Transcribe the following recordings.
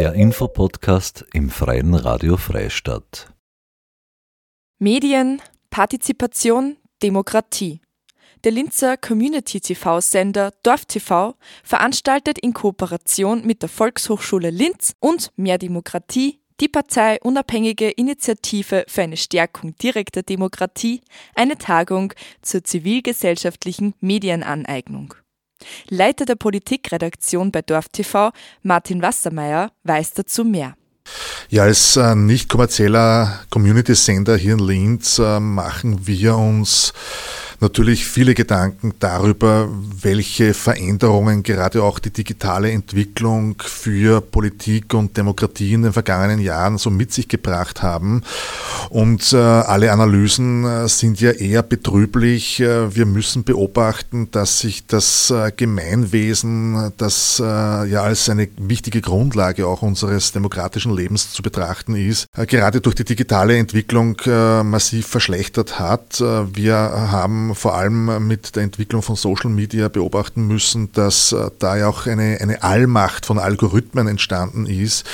Der Infopodcast im Freien Radio Freistadt. Medien, Partizipation, Demokratie. Der Linzer Community-TV-Sender DorfTV veranstaltet in Kooperation mit der Volkshochschule Linz und Mehr Demokratie die Partei Unabhängige Initiative für eine Stärkung direkter Demokratie eine Tagung zur zivilgesellschaftlichen Medienaneignung. Leiter der Politikredaktion bei DorfTV, Martin Wassermeier, weiß dazu mehr. Ja, als äh, nicht kommerzieller Community-Sender hier in Linz äh, machen wir uns natürlich viele Gedanken darüber, welche Veränderungen gerade auch die digitale Entwicklung für Politik und Demokratie in den vergangenen Jahren so mit sich gebracht haben. Und äh, alle Analysen äh, sind ja eher betrüblich. Äh, wir müssen beobachten, dass sich das äh, Gemeinwesen, das ja als eine wichtige Grundlage auch unseres demokratischen Lebens zu betrachten ist, gerade durch die digitale Entwicklung massiv verschlechtert hat. Wir haben vor allem mit der Entwicklung von Social Media beobachten müssen, dass äh, da ja auch eine, eine Allmacht von Algorithmen entstanden ist,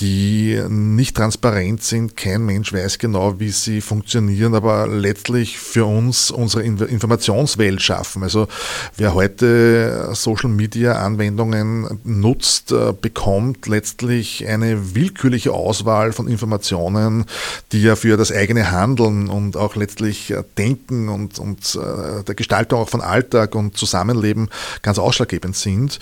die nicht transparent sind. Kein Mensch weiß genau, wie sie funktionieren, aber letztlich für uns unsere Informationswelt schaffen. Also wer heute Social Media Anwendungen nutzt, äh, bekommt letztlich eine willkürliche Auswahl von Informationen, die ja für das eigene Handeln und auch letztlich äh, Denken und, und äh, der Gestaltung auch von Alltag und Zusammenleben ganz ausschlaggebend sind.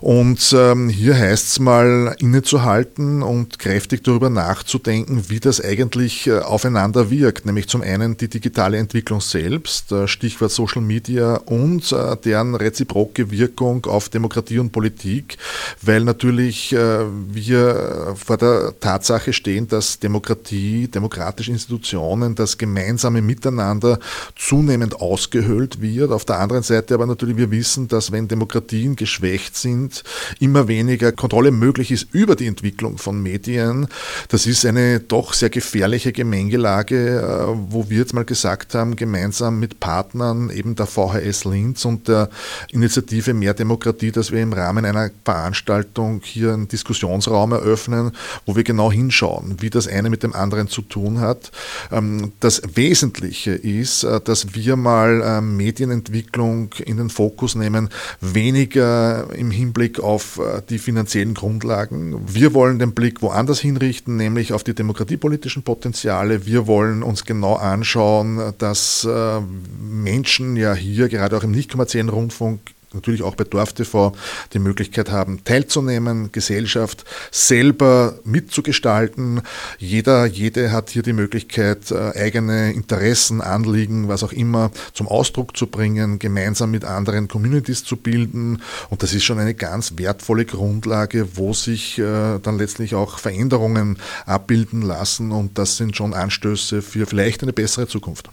Und ähm, hier heißt es mal innezuhalten und kräftig darüber nachzudenken, wie das eigentlich äh, aufeinander wirkt. Nämlich zum einen die digitale Entwicklung selbst, äh, Stichwort Social Media und äh, deren reziproke Wirkung auf Demokratie und Politik, weil natürlich wir vor der Tatsache stehen, dass Demokratie, demokratische Institutionen, das gemeinsame Miteinander zunehmend ausgehöhlt wird. Auf der anderen Seite aber natürlich wir wissen, dass wenn Demokratien geschwächt sind, immer weniger Kontrolle möglich ist über die Entwicklung von Medien. Das ist eine doch sehr gefährliche Gemengelage, äh, wo wir jetzt mal gesagt haben, gemeinsam mit Partnern eben der VHS Linz und der Initiative Mehr Demokratie, dass wir im Rahmen einer Veranstaltung hier einen Diskussionsraum eröffnen, wo wir genau hinschauen, wie das eine mit dem anderen zu tun hat. Ähm, das Wesentliche ist, äh, dass wir mal äh, Medienentwicklung in den Fokus nehmen, weniger im Hinblick auf die finanziellen Grundlagen. Wir wollen den Blick woanders hinrichten, nämlich auf die demokratiepolitischen Potenziale. Wir wollen uns genau anschauen, dass äh, Menschen ja hier gerade auch im nicht kommerziellen Rundfunk natürlich auch bei DorfTV die Möglichkeit haben, teilzunehmen, Gesellschaft selber mitzugestalten. Jeder, jede hat hier die Möglichkeit, äh, eigene Interessen, Anliegen, was auch immer zum Ausdruck zu bringen, gemeinsam mit anderen Communities zu bilden. Und das ist schon eine ganz wertvolle Grundlage, wo sich äh, dann letztlich auch Veränderungen abbilden lassen. Und das sind schon Anstöße für vielleicht eine bessere Zukunft.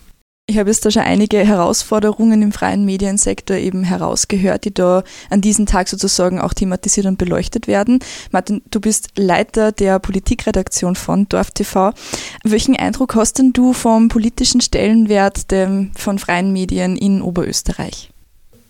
Ich habe jetzt da schon einige Herausforderungen im freien Mediensektor eben herausgehört, die da an diesem Tag sozusagen auch thematisiert und beleuchtet werden. Martin, du bist Leiter der Politikredaktion von DorfTV. Welchen Eindruck hast denn du vom politischen Stellenwert von freien Medien in Oberösterreich?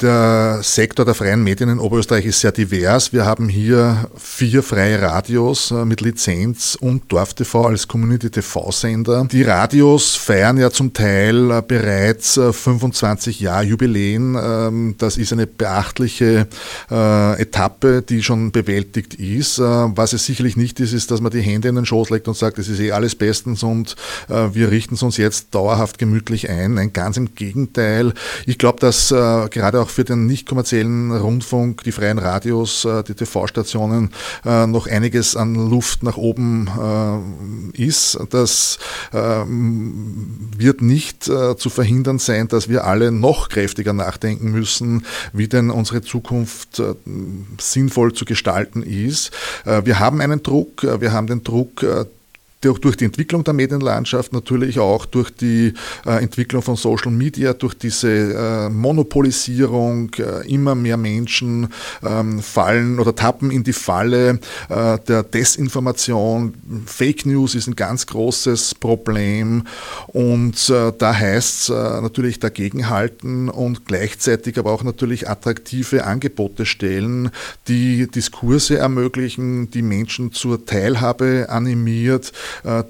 Der Sektor der freien Medien in Oberösterreich ist sehr divers. Wir haben hier vier freie Radios äh, mit Lizenz und DorfTV als Community-TV-Sender. Die Radios feiern ja zum Teil äh, bereits 25 äh, Jahre Jubiläen. Ähm, das ist eine beachtliche Etappe, die schon bewältigt ist. Was es sicherlich nicht ist, ist, dass man die Hände in den Schoß legt und sagt, es ist eh alles bestens und wir richten es uns jetzt dauerhaft gemütlich ein. Nein, ganz im Gegenteil. Ich glaube, dass gerade auch für den nicht kommerziellen Rundfunk, die freien Radios, äh, die TV-Stationen äh, noch einiges an Luft nach oben äh, ist. Das ähm, wird nicht zu verhindern sein, dass wir alle noch kräftiger nachdenken müssen, wie denn unsere Zukunft sinnvoll zu gestalten ist. Wir haben einen Druck, wir haben den Druck, durch die Entwicklung der Medienlandschaft, natürlich auch durch die äh, Entwicklung von Social Media, durch diese äh, Monopolisierung, äh, immer mehr Menschen ähm, fallen oder tappen in die Falle äh, der Desinformation. Fake News ist ein ganz großes Problem und äh, da heißt es äh, natürlich dagegenhalten und gleichzeitig aber auch natürlich attraktive Angebote stellen, die Diskurse ermöglichen, die Menschen zur Teilhabe animiert,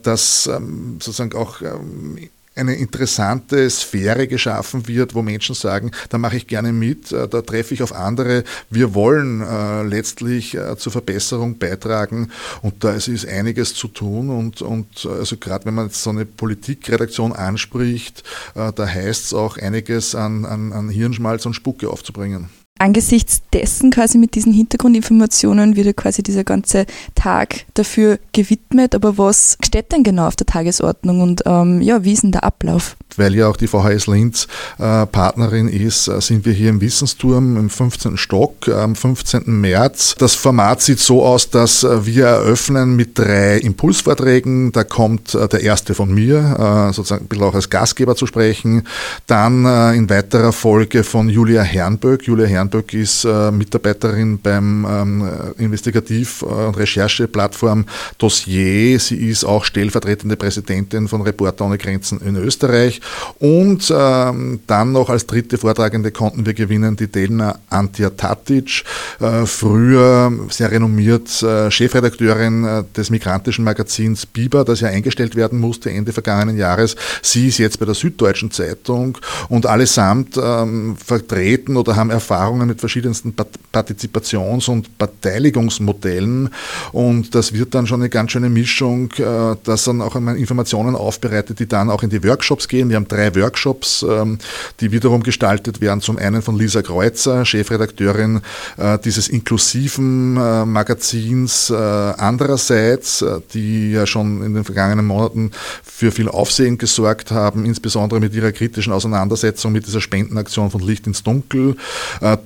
dass ähm, sozusagen auch ähm, eine interessante Sphäre geschaffen wird, wo Menschen sagen, da mache ich gerne mit, äh, da treffe ich auf andere. Wir wollen äh, letztlich äh, zur Verbesserung beitragen und da ist einiges zu tun und, und also gerade wenn man jetzt so eine Politikredaktion anspricht, da heißt es auch einiges an, an, an Hirnschmalz und Spucke aufzubringen angesichts dessen quasi mit diesen Hintergrundinformationen wird ja quasi dieser ganze Tag dafür gewidmet. Aber was steht denn genau auf der Tagesordnung und ähm, ja, wie ist denn der Ablauf? weil ja auch die VHS Linz äh, Partnerin ist, äh, sind wir hier im Wissensturm im 15. Stock am 15. März. Das Format sieht so aus, dass äh, wir eröffnen mit drei Impulsvorträgen. Da kommt äh, der erste von mir, äh, sozusagen ein bisschen auch als Gastgeber zu sprechen. Dann äh, in weiterer Folge von Julia Hernböck. Julia Hernböck ist Mitarbeiterin beim ähm, Investigativ- und Rechercheplattform Dossier. Sie ist auch stellvertretende Präsidentin von Reporter ohne Grenzen in Österreich. Und ähm, dann noch als dritte Vortragende konnten wir gewinnen die Delna Antja Tatic, äh, früher sehr renommiert äh, Chefredakteurin äh, des migrantischen Magazins Biber, das ja eingestellt werden musste Ende vergangenen Jahres. Sie ist jetzt bei der Süddeutschen Zeitung und allesamt ähm, vertreten oder haben Erfahrungen mit verschiedensten Partizipations- und Beteiligungsmodellen und das wird dann schon eine ganz schöne Mischung, äh, das dann auch Informationen aufbereitet, die dann auch in die Workshops gehen wir haben drei Workshops, ähm, die wiederum gestaltet werden. Zum einen von Lisa Kreuzer, Chefredakteurin äh, dieses inklusiven äh, Magazins äh, andererseits, die ja schon in den vergangenen Monaten für viel Aufsehen gesorgt haben, insbesondere mit ihrer kritischen Auseinandersetzung mit dieser Spendenaktion von Licht ins Dunkel. Dann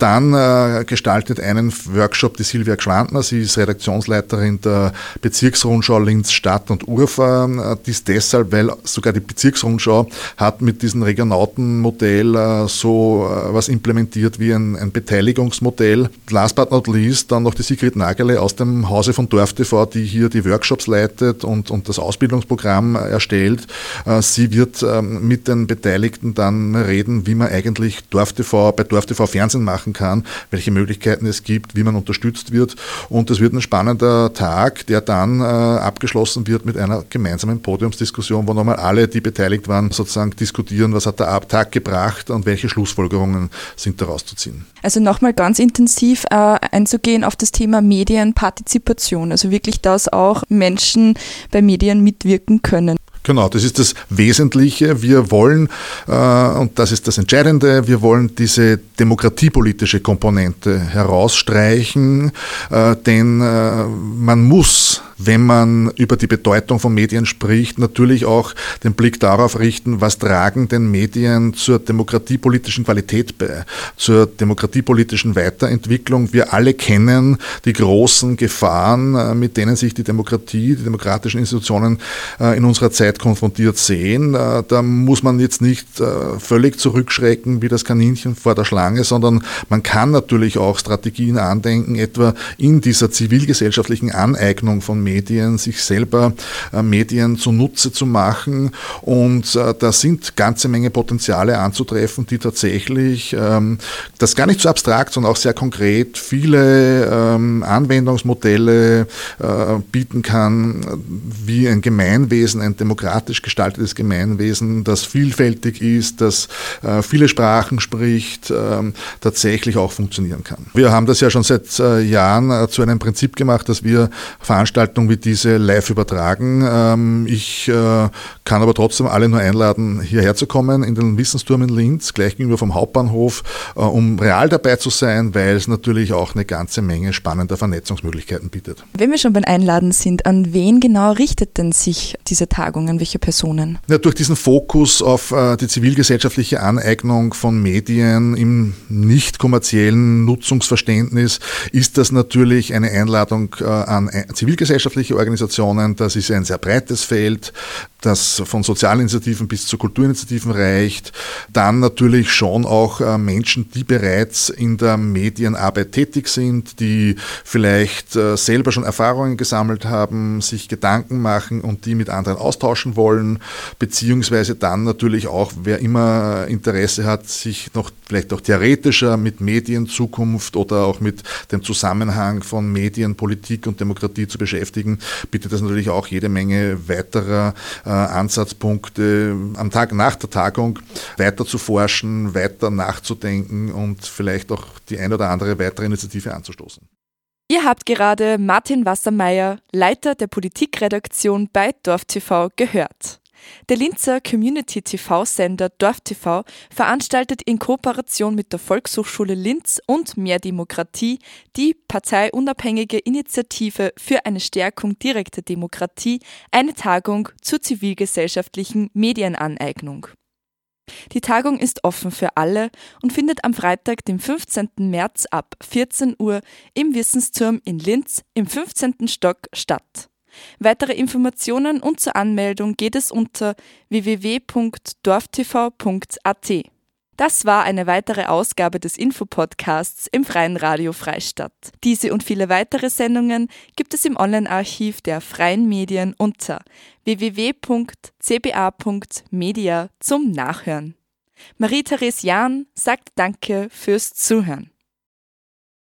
gestaltet einen Workshop die Silvia Gschwandner, sie ist Redaktionsleiterin der Bezirksrundschau Linz Stadt und Urfa. Dies deshalb, weil sogar die Bezirksrundschau hat mit diesem Regionautenmodell äh, so äh, was implementiert wie ein, ein, Beteiligungsmodell. Last but not least dann noch die Sigrid Nagele aus dem Hause von Dorf TV, die hier die Workshops leitet und, und das Ausbildungsprogramm erstellt. Äh, sie wird ähm, mit den Beteiligten dann reden, wie man eigentlich Dorf TV, bei Dorf TV Fernsehen machen kann, welche Möglichkeiten es gibt, wie man unterstützt wird. Und es wird ein spannender Tag, der dann abgeschlossen wird mit einer gemeinsamen Podiumsdiskussion, wo nochmal alle, die beteiligt waren, sozusagen diskutieren, was hat der Abtag gebracht und welche Schlussfolgerungen sind daraus zu ziehen. Also nochmal ganz intensiv äh, einzugehen auf das Thema Medienpartizipation, also wirklich, dass auch Menschen bei Medien mitwirken können. Genau, das ist das Wesentliche. Wir wollen, äh, und das ist das Entscheidende, wir wollen diese demokratiepolitische Komponente herausstreichen, äh, denn äh, man muss wenn man über die Bedeutung von Medien spricht, natürlich auch den Blick darauf richten, was tragen denn Medien zur demokratiepolitischen Qualität bei, zur demokratiepolitischen Weiterentwicklung. Wir alle kennen die großen Gefahren, äh, mit denen sich die Demokratie, die demokratischen Institutionen äh, in unserer Zeit konfrontiert sehen. Äh, da muss man jetzt nicht völlig zurückschrecken wie das Kaninchen vor der Schlange, sondern man kann natürlich auch Strategien andenken, etwa in dieser zivilgesellschaftlichen Aneignung von Medien, sich selber äh, Medien zunutze zu machen. Und äh, da sind ganze Menge Potenziale anzutreffen, die tatsächlich ähm, das gar nicht so abstrakt, sondern auch sehr konkret viele ähm, Anwendungsmodelle äh, bieten kann, wie ein Gemeinwesen, ein demokratisch gestaltetes Gemeinwesen, das vielfältig ist, das viele Sprachen spricht, ähm, tatsächlich auch funktionieren kann. Wir haben das ja schon seit Jahren zu einem Prinzip gemacht, dass wir Veranstaltungen Veranstaltung wie diese live übertragen. Ähm, ich äh, kann aber trotzdem alle nur einladen, hierher zu kommen in den Wissensturm in Linz, gleich gegenüber vom Hauptbahnhof, äh, um real dabei zu sein, weil es natürlich auch eine ganze Menge spannender Vernetzungsmöglichkeiten bietet. Wenn wir schon beim Einladen sind, an wen genau richtet denn sich diese Tagung, an welche Personen? Ja, durch diesen Fokus auf äh, die zivilgesellschaftliche Aneignung von Medien im nicht kommerziellen Nutzungsverständnis ist das natürlich eine Einladung an Zivilgesellschaft zivilgesellschaftliche Organisationen, das ist ein sehr breites Feld, das von Sozialinitiativen bis zu Kulturinitiativen reicht. Dann natürlich schon auch äh, Menschen, die bereits in der Medienarbeit tätig sind, die vielleicht äh, selber schon Erfahrungen gesammelt haben, sich Gedanken machen und die mit anderen austauschen wollen, beziehungsweise dann natürlich auch, wer immer Interesse hat, sich noch vielleicht auch theoretischer mit Medienzukunft oder auch mit dem Zusammenhang von Medien, Politik und Demokratie zu beschäftigen, bietet das natürlich auch jede Menge weiterer äh, Ansatzpunkte am Tag nach der Tagung weiter zu forschen, weiter nachzudenken und vielleicht auch die ein oder andere weitere Initiative anzustoßen. Ihr habt gerade Martin Wassermeier, Leiter der Politikredaktion bei DorfTV, gehört. Der Linzer Community TV-Sender DorfTV veranstaltet in Kooperation mit der Volkshochschule Linz und Mehr Demokratie die parteiunabhängige Initiative für eine Stärkung direkter Demokratie eine Tagung zur zivilgesellschaftlichen Medienaneignung. Die Tagung ist offen für alle und findet am Freitag, dem 15. März ab 14 Uhr im Wissensturm in Linz im 15. Stock statt. Weitere Informationen und zur Anmeldung geht es unter www.dorftv.at. Das war eine weitere Ausgabe des Infopodcasts im Freien Radio Freistadt. Diese und viele weitere Sendungen gibt es im Online-Archiv der Freien Medien unter www.cba.media zum Nachhören. Marie-Therese Jahn sagt Danke fürs Zuhören.